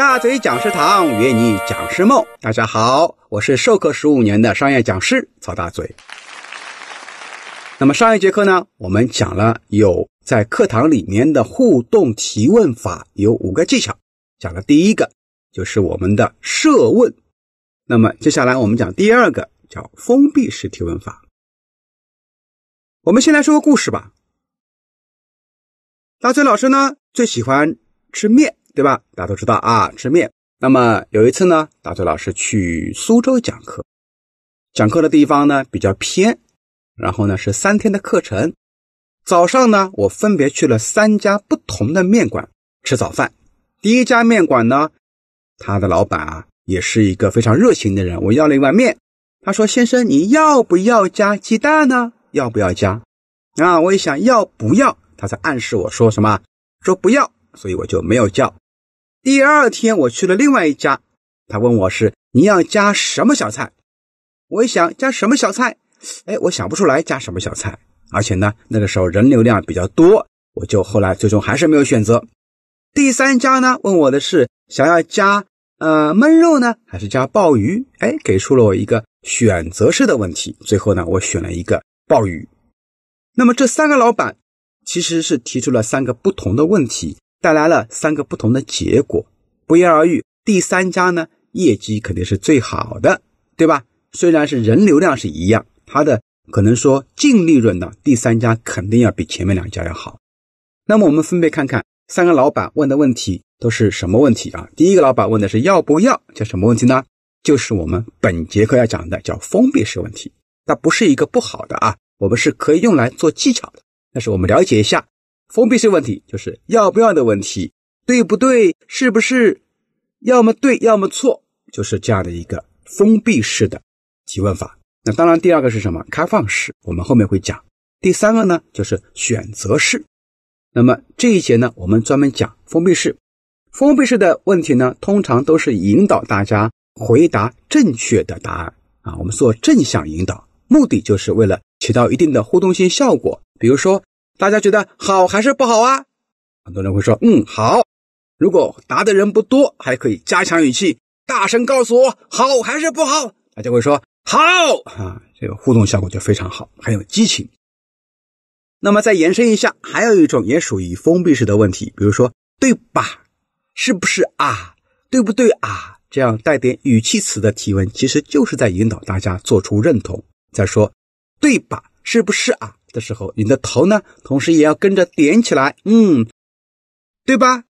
大嘴讲师堂约你讲师梦，大家好，我是授课十五年的商业讲师曹大嘴。那么上一节课呢，我们讲了有在课堂里面的互动提问法有五个技巧，讲了第一个就是我们的设问，那么接下来我们讲第二个叫封闭式提问法。我们先来说个故事吧。大嘴老师呢最喜欢吃面。对吧？大家都知道啊，吃面。那么有一次呢，大嘴老师去苏州讲课，讲课的地方呢比较偏，然后呢是三天的课程。早上呢，我分别去了三家不同的面馆吃早饭。第一家面馆呢，他的老板啊也是一个非常热情的人。我要了一碗面，他说：“先生，你要不要加鸡蛋呢？要不要加？”啊，我一想要不要，他在暗示我说什么？说不要，所以我就没有叫。第二天我去了另外一家，他问我是你要加什么小菜，我一想加什么小菜，哎，我想不出来加什么小菜，而且呢那个时候人流量比较多，我就后来最终还是没有选择。第三家呢问我的是想要加呃焖肉呢还是加鲍鱼，哎，给出了我一个选择式的问题，最后呢我选了一个鲍鱼。那么这三个老板其实是提出了三个不同的问题。带来了三个不同的结果，不言而喻。第三家呢，业绩肯定是最好的，对吧？虽然是人流量是一样，它的可能说净利润呢，第三家肯定要比前面两家要好。那么我们分别看看三个老板问的问题都是什么问题啊？第一个老板问的是要不要，叫什么问题呢？就是我们本节课要讲的叫封闭式问题。它不是一个不好的啊，我们是可以用来做技巧的。但是我们了解一下。封闭式问题就是要不要的问题，对不对？是不是？要么对，要么错，就是这样的一个封闭式的提问法。那当然，第二个是什么？开放式，我们后面会讲。第三个呢，就是选择式。那么这一节呢，我们专门讲封闭式。封闭式的问题呢，通常都是引导大家回答正确的答案啊。我们做正向引导，目的就是为了起到一定的互动性效果。比如说。大家觉得好还是不好啊？很多人会说，嗯，好。如果答的人不多，还可以加强语气，大声告诉我好还是不好。大家会说好啊，这个互动效果就非常好，很有激情。那么再延伸一下，还有一种也属于封闭式的问题，比如说对吧？是不是啊？对不对啊？这样带点语气词的提问，其实就是在引导大家做出认同。再说对吧？是不是啊？的时候，你的头呢，同时也要跟着点起来，嗯，对吧？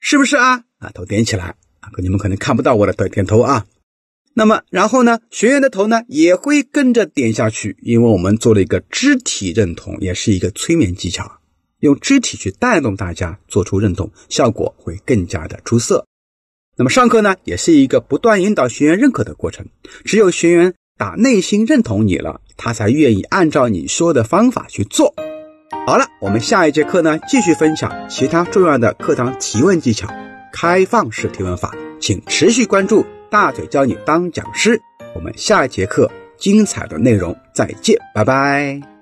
是不是啊？啊，头点起来啊，你们可能看不到我的点点头啊。那么，然后呢，学员的头呢也会跟着点下去，因为我们做了一个肢体认同，也是一个催眠技巧，用肢体去带动大家做出认同，效果会更加的出色。那么上课呢，也是一个不断引导学员认可的过程，只有学员。打内心认同你了，他才愿意按照你说的方法去做。好了，我们下一节课呢，继续分享其他重要的课堂提问技巧，开放式提问法，请持续关注大嘴教你当讲师。我们下一节课精彩的内容再见，拜拜。